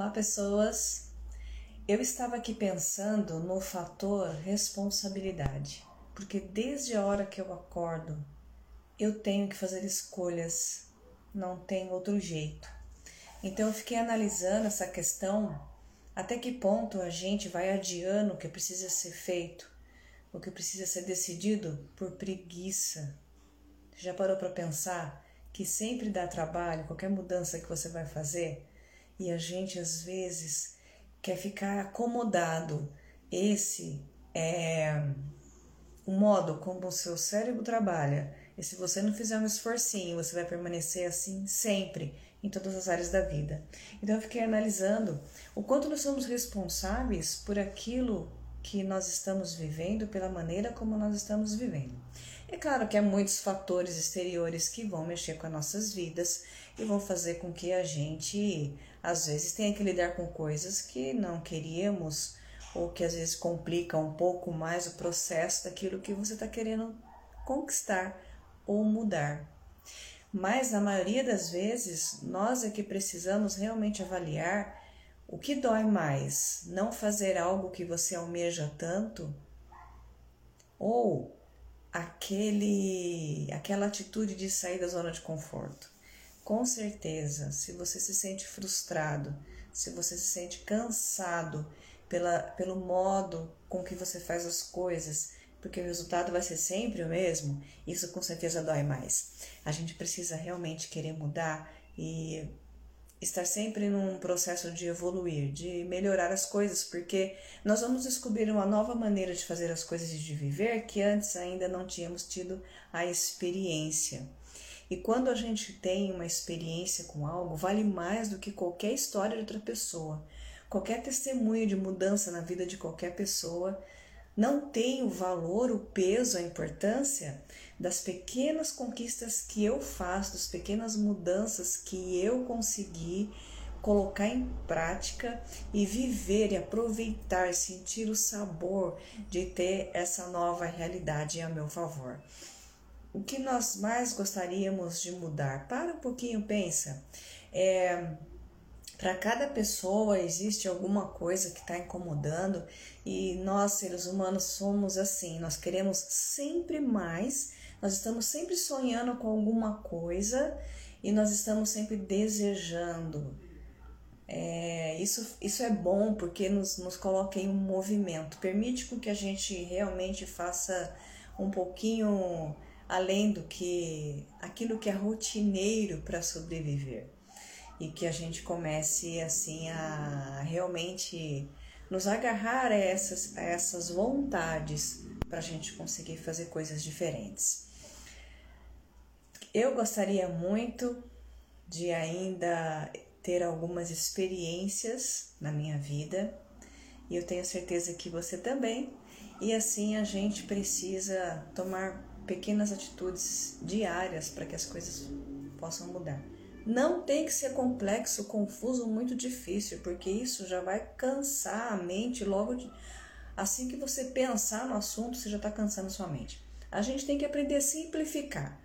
Olá, pessoas. Eu estava aqui pensando no fator responsabilidade, porque desde a hora que eu acordo, eu tenho que fazer escolhas, não tem outro jeito. Então eu fiquei analisando essa questão, até que ponto a gente vai adiando o que precisa ser feito, o que precisa ser decidido por preguiça. Já parou para pensar que sempre dá trabalho qualquer mudança que você vai fazer? E a gente às vezes quer ficar acomodado. Esse é o modo como o seu cérebro trabalha. E se você não fizer um esforcinho, você vai permanecer assim sempre, em todas as áreas da vida. Então eu fiquei analisando o quanto nós somos responsáveis por aquilo que nós estamos vivendo, pela maneira como nós estamos vivendo. É claro que há muitos fatores exteriores que vão mexer com as nossas vidas e vão fazer com que a gente, às vezes, tenha que lidar com coisas que não queríamos ou que às vezes complica um pouco mais o processo daquilo que você está querendo conquistar ou mudar. Mas na maioria das vezes, nós é que precisamos realmente avaliar o que dói mais, não fazer algo que você almeja tanto ou aquele aquela atitude de sair da zona de conforto. Com certeza, se você se sente frustrado, se você se sente cansado pela, pelo modo com que você faz as coisas, porque o resultado vai ser sempre o mesmo, isso com certeza dói mais. A gente precisa realmente querer mudar e estar sempre num processo de evoluir, de melhorar as coisas, porque nós vamos descobrir uma nova maneira de fazer as coisas e de viver que antes ainda não tínhamos tido a experiência. E quando a gente tem uma experiência com algo, vale mais do que qualquer história de outra pessoa. Qualquer testemunho de mudança na vida de qualquer pessoa não tem o valor, o peso, a importância das pequenas conquistas que eu faço, das pequenas mudanças que eu consegui colocar em prática e viver e aproveitar, sentir o sabor de ter essa nova realidade a meu favor. O que nós mais gostaríamos de mudar? Para um pouquinho, pensa. É, para cada pessoa existe alguma coisa que está incomodando e nós, seres humanos, somos assim. Nós queremos sempre mais, nós estamos sempre sonhando com alguma coisa e nós estamos sempre desejando. É, isso, isso é bom porque nos, nos coloca em um movimento, permite com que a gente realmente faça um pouquinho além do que aquilo que é rotineiro para sobreviver. E que a gente comece assim a realmente nos agarrar a essas, a essas vontades para a gente conseguir fazer coisas diferentes. Eu gostaria muito de ainda ter algumas experiências na minha vida. E eu tenho certeza que você também, e assim a gente precisa tomar pequenas atitudes diárias para que as coisas possam mudar. Não tem que ser complexo, confuso, muito difícil, porque isso já vai cansar a mente logo de, assim que você pensar no assunto, você já está cansando a sua mente. A gente tem que aprender a simplificar.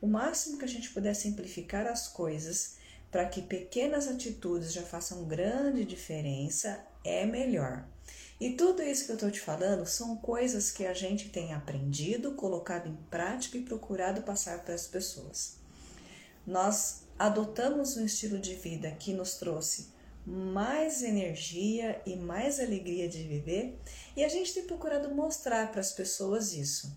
O máximo que a gente puder simplificar as coisas para que pequenas atitudes já façam grande diferença é melhor. E tudo isso que eu estou te falando são coisas que a gente tem aprendido, colocado em prática e procurado passar para as pessoas. Nós adotamos um estilo de vida que nos trouxe mais energia e mais alegria de viver, e a gente tem procurado mostrar para as pessoas isso,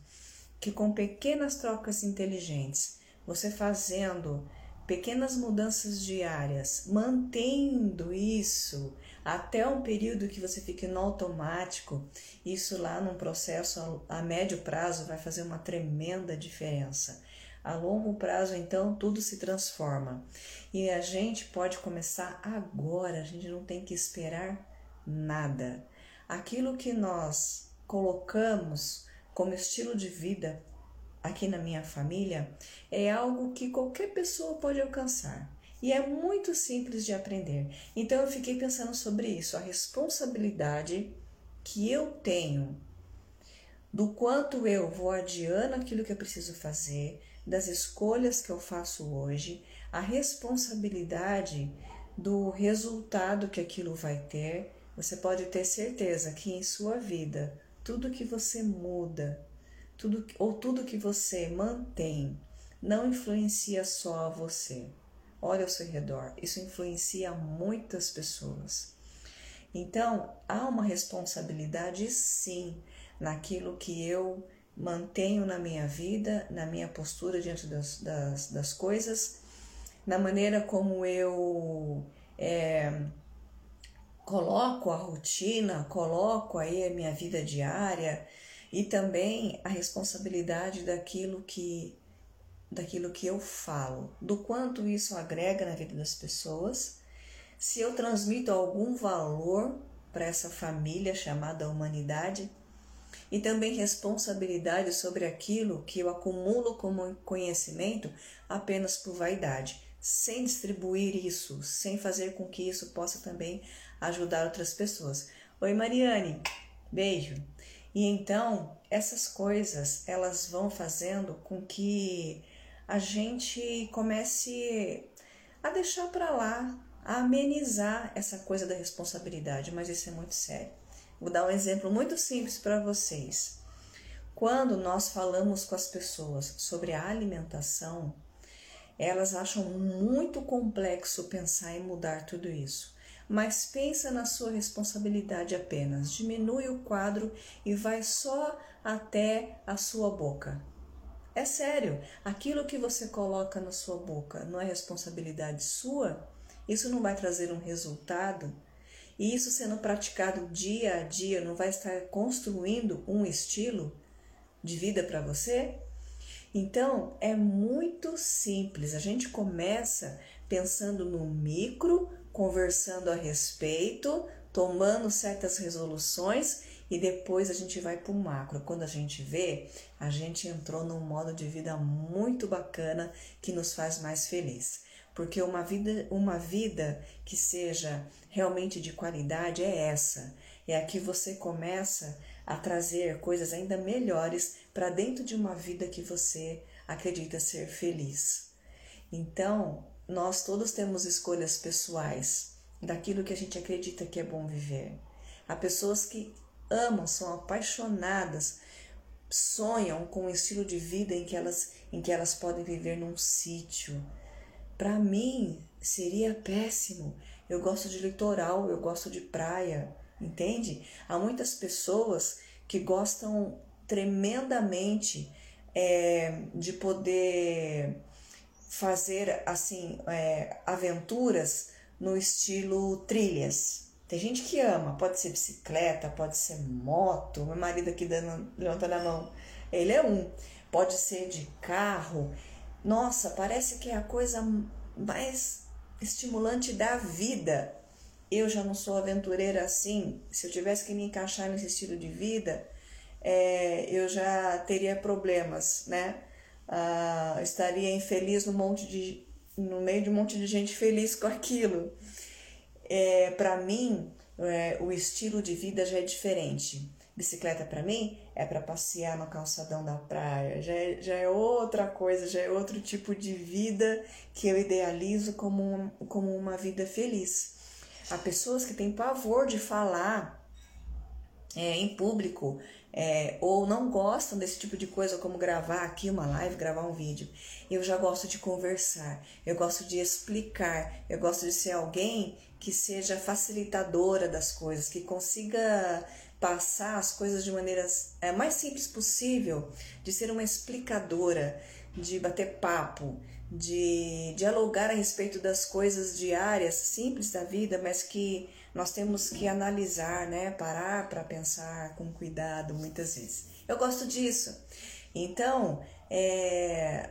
que com pequenas trocas inteligentes, você fazendo pequenas mudanças diárias, mantendo isso até um período que você fique no automático, isso lá num processo a médio prazo vai fazer uma tremenda diferença. A longo prazo, então, tudo se transforma. E a gente pode começar agora, a gente não tem que esperar nada. Aquilo que nós colocamos como estilo de vida aqui na minha família é algo que qualquer pessoa pode alcançar. E é muito simples de aprender. Então eu fiquei pensando sobre isso, a responsabilidade que eu tenho do quanto eu vou adiando aquilo que eu preciso fazer, das escolhas que eu faço hoje, a responsabilidade do resultado que aquilo vai ter, você pode ter certeza que em sua vida, tudo que você muda, tudo ou tudo que você mantém, não influencia só a você. Olha ao seu redor, isso influencia muitas pessoas. Então, há uma responsabilidade sim naquilo que eu mantenho na minha vida, na minha postura diante das, das, das coisas, na maneira como eu é, coloco a rotina, coloco aí a minha vida diária e também a responsabilidade daquilo que daquilo que eu falo, do quanto isso agrega na vida das pessoas, se eu transmito algum valor para essa família chamada humanidade e também responsabilidade sobre aquilo que eu acumulo como conhecimento apenas por vaidade, sem distribuir isso, sem fazer com que isso possa também ajudar outras pessoas. Oi Mariane, beijo. E então, essas coisas, elas vão fazendo com que a gente comece a deixar para lá, a amenizar essa coisa da responsabilidade, mas isso é muito sério. Vou dar um exemplo muito simples para vocês. Quando nós falamos com as pessoas sobre a alimentação, elas acham muito complexo pensar em mudar tudo isso. Mas pensa na sua responsabilidade apenas. Diminui o quadro e vai só até a sua boca. É sério, aquilo que você coloca na sua boca não é responsabilidade sua? Isso não vai trazer um resultado? E isso sendo praticado dia a dia não vai estar construindo um estilo de vida para você? Então é muito simples. A gente começa pensando no micro, conversando a respeito, tomando certas resoluções e depois a gente vai para o macro. Quando a gente vê, a gente entrou num modo de vida muito bacana que nos faz mais feliz. Porque uma vida, uma vida que seja realmente de qualidade é essa. É a que você começa a trazer coisas ainda melhores para dentro de uma vida que você acredita ser feliz. Então, nós todos temos escolhas pessoais daquilo que a gente acredita que é bom viver. Há pessoas que amam, são apaixonadas, sonham com um estilo de vida em que elas, em que elas podem viver num sítio. Para mim, seria péssimo eu gosto de litoral, eu gosto de praia, entende? Há muitas pessoas que gostam tremendamente é, de poder fazer assim é, aventuras no estilo trilhas. Tem gente que ama, pode ser bicicleta, pode ser moto. Meu marido aqui dando, levantando a mão, ele é um. Pode ser de carro. Nossa, parece que é a coisa mais estimulante da vida. Eu já não sou aventureira assim. Se eu tivesse que me encaixar nesse estilo de vida, é, eu já teria problemas, né? Ah, estaria infeliz no, monte de, no meio de um monte de gente feliz com aquilo. É, para mim, é, o estilo de vida já é diferente. Bicicleta para mim é para passear no calçadão da praia, já é, já é outra coisa, já é outro tipo de vida que eu idealizo como, um, como uma vida feliz. Há pessoas que têm pavor de falar é, em público é, ou não gostam desse tipo de coisa, como gravar aqui uma live, gravar um vídeo. Eu já gosto de conversar, eu gosto de explicar, eu gosto de ser alguém que seja facilitadora das coisas, que consiga passar as coisas de maneira é, mais simples possível, de ser uma explicadora, de bater papo, de dialogar a respeito das coisas diárias, simples da vida, mas que nós temos que analisar, né? Parar para pensar com cuidado muitas vezes. Eu gosto disso. Então, é,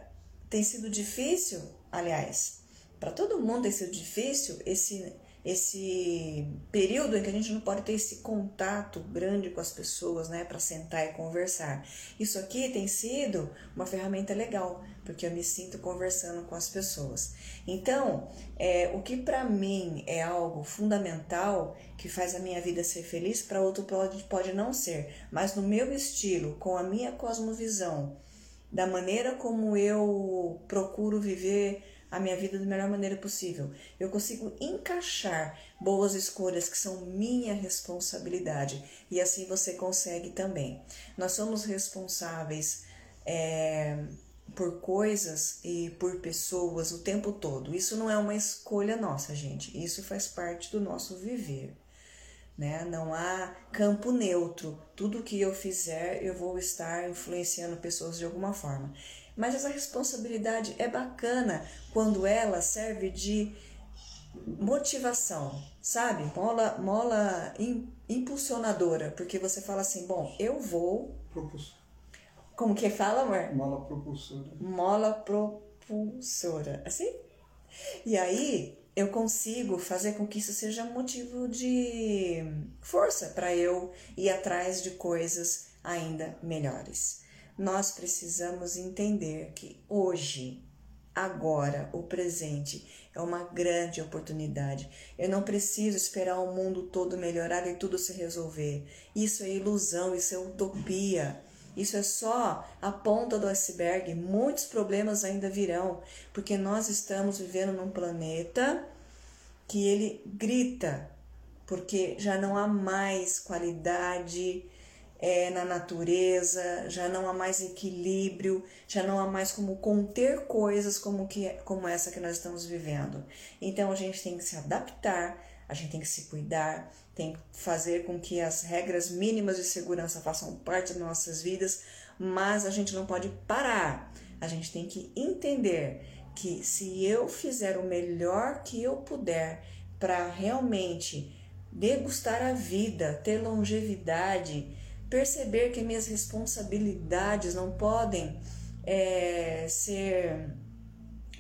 tem sido difícil, aliás, para todo mundo tem sido difícil esse esse período em que a gente não pode ter esse contato grande com as pessoas, né, para sentar e conversar. Isso aqui tem sido uma ferramenta legal, porque eu me sinto conversando com as pessoas. Então, é, o que para mim é algo fundamental, que faz a minha vida ser feliz, para outro pode, pode não ser, mas no meu estilo, com a minha cosmovisão, da maneira como eu procuro viver a minha vida da melhor maneira possível. Eu consigo encaixar boas escolhas que são minha responsabilidade e assim você consegue também. Nós somos responsáveis é, por coisas e por pessoas o tempo todo. Isso não é uma escolha nossa, gente. Isso faz parte do nosso viver. Né? Não há campo neutro. Tudo que eu fizer, eu vou estar influenciando pessoas de alguma forma. Mas essa responsabilidade é bacana quando ela serve de motivação, sabe? Mola, mola impulsionadora, porque você fala assim: bom, eu vou. Propulsor. Como que fala, amor? Mola propulsora. Mola propulsora. Assim? E aí eu consigo fazer com que isso seja motivo de força para eu ir atrás de coisas ainda melhores. Nós precisamos entender que hoje, agora, o presente é uma grande oportunidade. Eu não preciso esperar o mundo todo melhorar e tudo se resolver. Isso é ilusão, isso é utopia. Isso é só a ponta do iceberg. Muitos problemas ainda virão, porque nós estamos vivendo num planeta que ele grita, porque já não há mais qualidade é, na natureza, já não há mais equilíbrio, já não há mais como conter coisas como, que, como essa que nós estamos vivendo. Então a gente tem que se adaptar, a gente tem que se cuidar, tem que fazer com que as regras mínimas de segurança façam parte das nossas vidas, mas a gente não pode parar. A gente tem que entender que se eu fizer o melhor que eu puder para realmente degustar a vida, ter longevidade, perceber que minhas responsabilidades não podem é, ser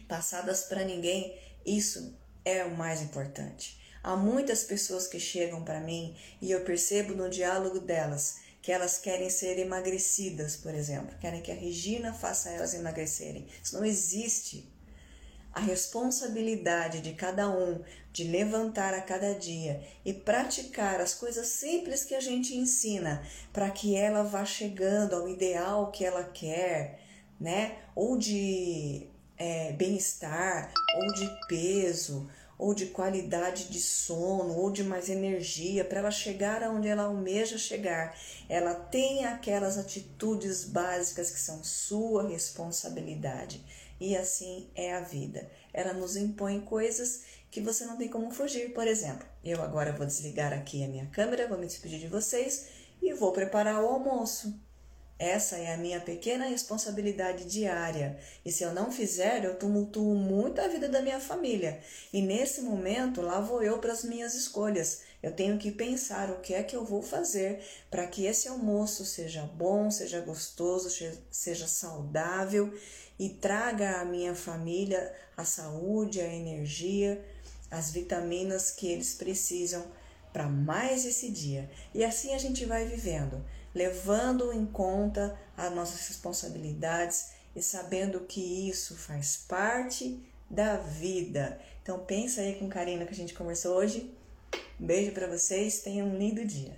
passadas para ninguém, isso é o mais importante. Há muitas pessoas que chegam para mim e eu percebo no diálogo delas que elas querem ser emagrecidas, por exemplo, querem que a Regina faça elas emagrecerem. Isso não existe. A responsabilidade de cada um de levantar a cada dia e praticar as coisas simples que a gente ensina para que ela vá chegando ao ideal que ela quer, né? Ou de é, bem-estar, ou de peso, ou de qualidade de sono, ou de mais energia, para ela chegar aonde ela almeja chegar. Ela tem aquelas atitudes básicas que são sua responsabilidade. E assim é a vida. Ela nos impõe coisas que você não tem como fugir. Por exemplo, eu agora vou desligar aqui a minha câmera, vou me despedir de vocês e vou preparar o almoço. Essa é a minha pequena responsabilidade diária. E se eu não fizer, eu tumultuo muito a vida da minha família. E nesse momento, lá vou eu para as minhas escolhas. Eu tenho que pensar o que é que eu vou fazer para que esse almoço seja bom, seja gostoso, seja saudável e traga à minha família a saúde, a energia as vitaminas que eles precisam para mais esse dia. E assim a gente vai vivendo, levando em conta as nossas responsabilidades e sabendo que isso faz parte da vida. Então pensa aí com carinho no que a gente conversou hoje. Um beijo para vocês, tenham um lindo dia.